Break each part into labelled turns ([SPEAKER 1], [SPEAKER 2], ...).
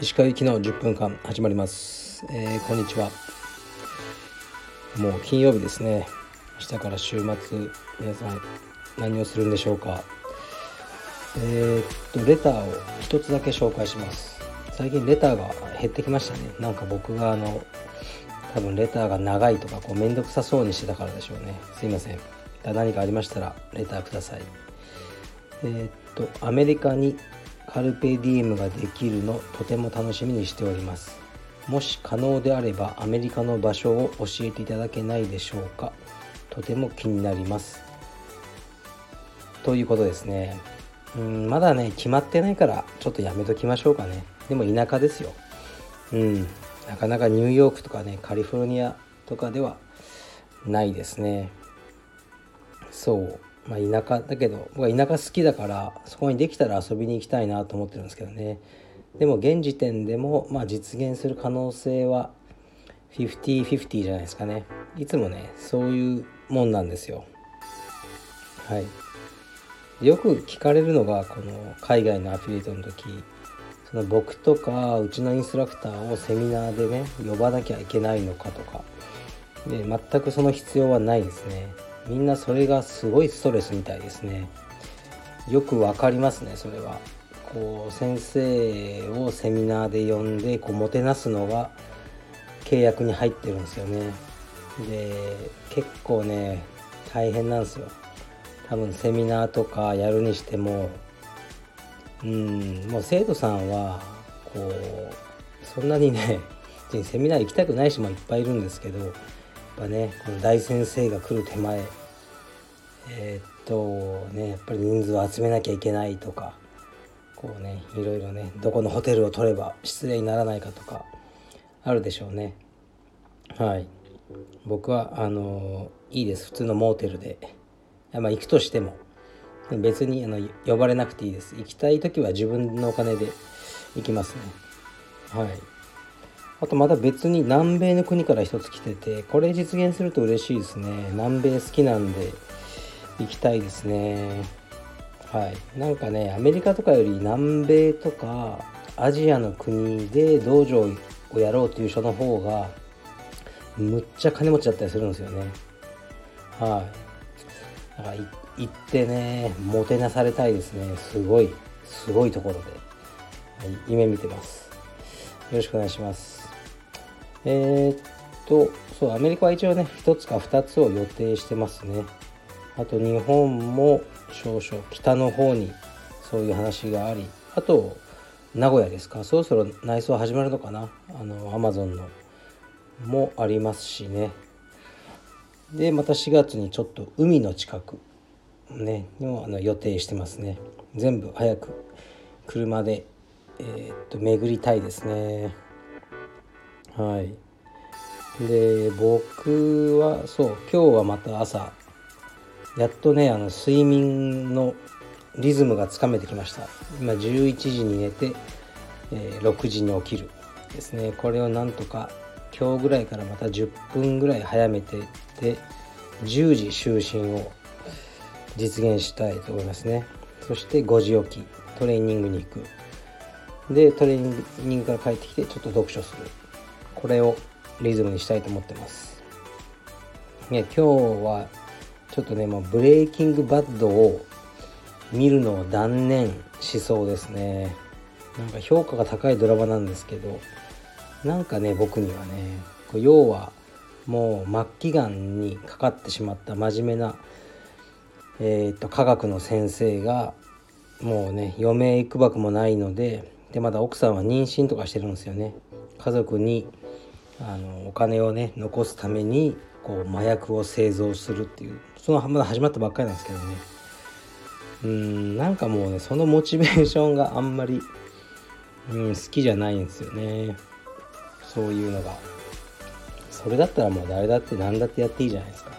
[SPEAKER 1] 石川行きの10分間始まります、えー、こんにちは。もう金曜日ですね。明日から週末皆さん何をするんでしょうか。えー、っとレターを一つだけ紹介します。最近レターが減ってきましたね。なんか僕があの多分レターが長いとかこう面倒くさそうにしてたからでしょうね。すいません。何かありましたらレターください。えー、っとアメリカにカルペディエムができるのとても楽しみにしております。もし可能であればアメリカの場所を教えていただけないでしょうか。とても気になります。ということですね。うんまだね決まってないからちょっとやめときましょうかね。でも田舎ですよ。うんなかなかニューヨークとかねカリフォルニアとかではないですね。そう。まあ田舎だけど僕は田舎好きだからそこにできたら遊びに行きたいなと思ってるんですけどね。でも現時点でもまあ実現する可能性は50-50じゃないですかね。いつもねそういうもんなんですよ。はい。よく聞かれるのがこの海外のアフィリエイトの時その僕とかうちのインストラクターをセミナーでね呼ばなきゃいけないのかとか。で全くその必要はないですね。みんなそれがすごいストレスみたいですね。よくわかりますねそれは。こう先生をセミナーで呼んでこうもてなすのが契約に入ってるんですよね。で結構ね大変なんですよ。多分セミナーとかやるにしてもうんもう生徒さんはこうそんなにねセミナー行きたくない人もいっぱいいるんですけどぱねこの大先生が来る手前えー、っとねやっぱり人数を集めなきゃいけないとかこうねいろいろねどこのホテルを取れば失礼にならないかとかあるでしょうね。はい。僕はあのいいです。普通のモーテルで。まあ行くとしても別にあの呼ばれなくていいです。行きたい時は自分のお金で行きますね。はい。あとまた別に南米の国から一つ来ててこれ実現すると嬉しいですね。南米好きなんで行きたいですね。はい。なんかねアメリカとかより南米とかアジアの国で道場をやろうという人の方がむっちゃ金持ちだったりするんですよね。はい。だから行ってねもてなされたいですね。すごいすごいところで、はい、夢見てます。よろしくお願いします。えー、っとそうアメリカは一応ね1つか2つを予定してますね。あと日本も少々北の方にそういう話がありあと名古屋ですか。そろそろ内装始まるのかな。あのアマゾンのもありますしね。でまた4月にちょっと海の近くねもあの予定してますね。全部早く車でえー、っと巡りたいですね。はい。で僕はそう今日はまた朝やっとねあの睡眠のリズムがつかめてきました。今11時に寝て、えー、6時に起きるですね。これをなんとか今日ぐらいからまた10分ぐらい早めてって10時就寝を実現したいと思いますね。そして5時起きトレーニングに行く。でトレーニングから帰ってきてちょっと読書する。これをリズムにしたいと思ってます。ね今日はちょっとねもうブレイキングバッドを見るのを断念しそうですね。なんか評価が高いドラマなんですけどなんかね僕にはね要はもう末期がんにかかってしまった真面目なえー、っと科学の先生がもうね余命いくばくもないのででまだ奥さんは妊娠とかしてるんですよね。家族にあのお金をね残すためにこう麻薬を製造するっていうそのまだ始まったばっかりなんですけどね。うんなんかもうねそのモチベーションがあんまり、うん、好きじゃないんですよね。そういうのが。それだったらもう誰だって何だってやっていいじゃないですか。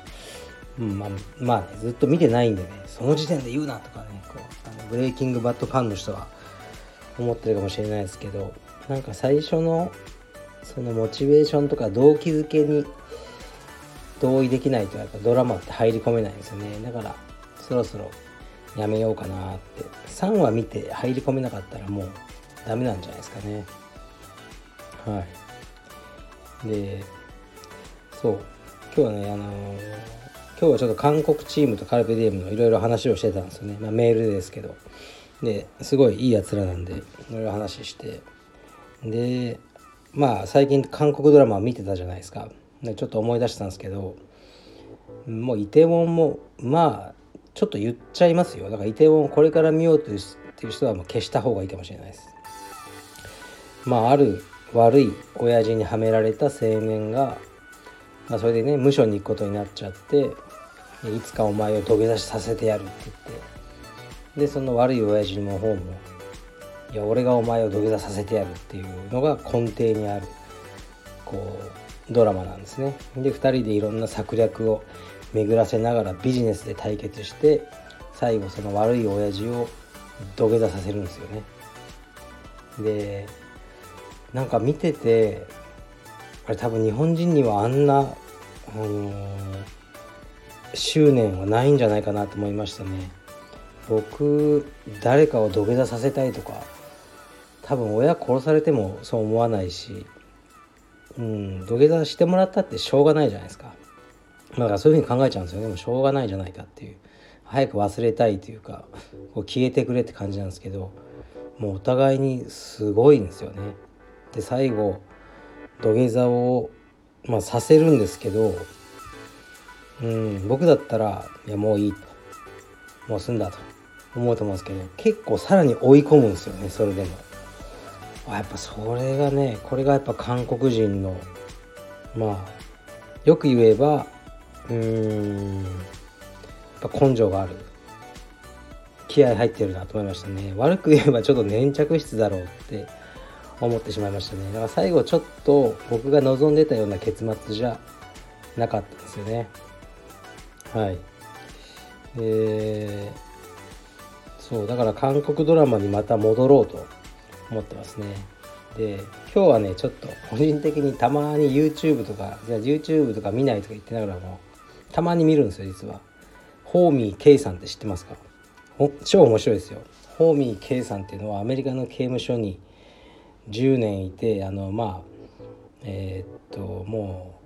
[SPEAKER 1] うんまあ、まあね、ずっと見てないんでねその時点で言うなとかねこうあのブレイキングバットファンの人は思ってるかもしれないですけどなんか最初のそのモチベーションとか動機づけに同意できないとやっぱドラマって入り込めないんですよね。だからそろそろやめようかなって。3話見て入り込めなかったらもうダメなんじゃないですかね。はい。でそう。今日はねあのー今日はちょっと韓国チームとカルペディエムのいろいろ話をしてたんですよね、まあ、メールですけど。ですごいいいやつらなんでいろいろ話して。でまあ最近韓国ドラマ見てたじゃないですか。でちょっと思い出したんですけどもうイテウォンもまあちょっと言っちゃいますよ。だからイテウォンこれから見ようという人はもう消した方がいいかもしれないです。まあある悪い親父にはめられた青年が、まあ、それでね無所に行くことになっちゃっていつかお前を土下座させてやるって言ってでその悪い親父の方もいや俺がお前を土下座させてやるっていうのが根底にあるこうドラマなんですね。で2人でいろんな策略を巡らせながらビジネスで対決して最後その悪い親父を土下座させるんですよね。でなんか見ててあれ多分日本人にはあんな、あのー、執念はないんじゃないかなと思いましたね。僕誰かを土下座させたいとか多分親殺されてもそう思わないしうん土下座してもらったってしょうがないじゃないですか。だからそういうふうに考えちゃうんですよね。でもしょうがないじゃないかっていう。早く忘れたいというかこう消えてくれって感じなんですけどもうお互いにすごいんですよね。で最後土下座を、まあ、させるんですけどうん僕だったらいやもういいと。もう済んだと思うと思うんですけど結構さらに追い込むんですよねそれでも。やっぱそれがねこれがやっぱ韓国人のまあよく言えばうーんやっぱ根性がある。気合入ってるなと思いましたね。悪く言えばちょっと粘着質だろうって思ってしまいましたね。だから最後ちょっと僕が望んでたような結末じゃなかったですよね。はい。えー、そうだから韓国ドラマにまた戻ろうと思ってますね。で今日はねちょっと個人的にたまに YouTube とかじゃあ YouTube とか見ないとか言ってながらもたまに見るんですよ実は。ホーミー・ケイさんって知ってますか？超面白いですよ。ホーミー・ケイさんっていうのはアメリカの刑務所に10年いてあのまあえー、っとも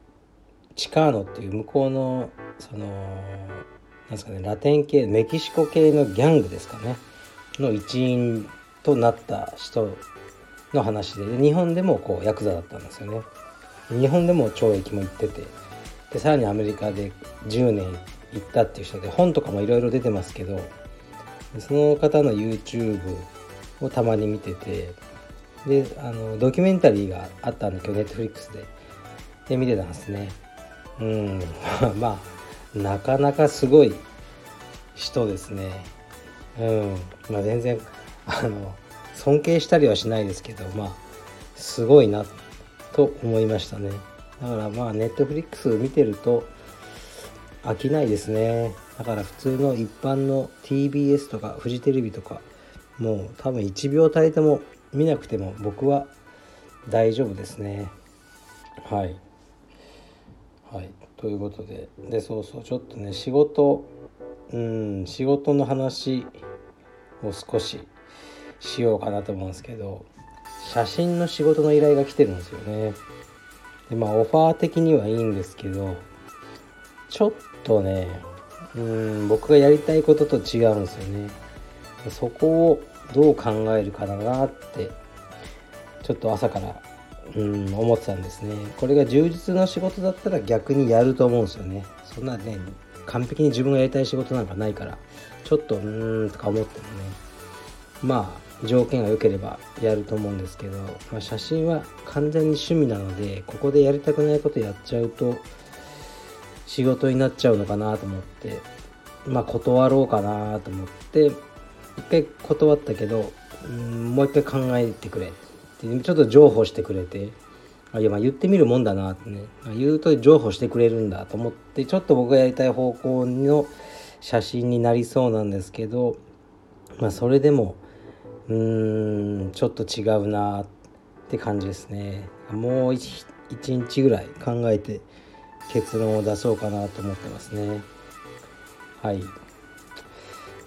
[SPEAKER 1] うチカーノっていう向こうのそのなんですかねラテン系メキシコ系のギャングですかね。の一員となった人の話で日本でもこうヤクザだったんですよね日本でも懲役も行っててでさらにアメリカで10年行ったっていう人で本とかもいろいろ出てますけどその方の YouTube をたまに見ててであのドキュメンタリーがあったんだけど Netflix でで見てたんですねうん まあなかなかすごい人ですね。うん。まあ全然、あの、尊敬したりはしないですけど、まあ、すごいなと思いましたね。だからまあ、ネットフリックス見てると飽きないですね。だから普通の一般の TBS とかフジテレビとか、もう多分1秒たりても見なくても僕は大丈夫ですね。はい。はい。ということででそうそうちょっとね仕事うん仕事の話を少ししようかなと思うんですけど写真の仕事の依頼が来てるんですよね。でまあオファー的にはいいんですけどちょっとねうん僕がやりたいことと違うんですよね。そこをどう考えるかなってちょっと朝からうん思ってたんですね。これが充実の仕事だったら逆にやると思うんですよね。そんなね完璧に自分がやりたい仕事なんかないからちょっとうーんとか思ってもね。まあ条件が良ければやると思うんですけど、まあ、写真は完全に趣味なのでここでやりたくないことやっちゃうと仕事になっちゃうのかなと思ってまあ断ろうかなと思って一回断ったけどうんもう一回考えてくれってちょっと譲歩してくれてあいやまあ言ってみるもんだなってね。言うと譲歩してくれるんだと思ってちょっと僕がやりたい方向の写真になりそうなんですけどまあそれでもうーんちょっと違うなって感じですね。もう一日ぐらい考えて結論を出そうかなと思ってますね。はい。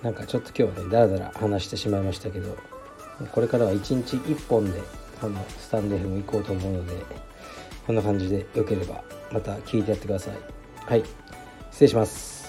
[SPEAKER 1] なんかちょっと今日はねだらだら話してしまいましたけどこれからは1日1本であのスタンド FM 行こうと思うのでこんな感じでよければまた聞いてやってください。はい。失礼します。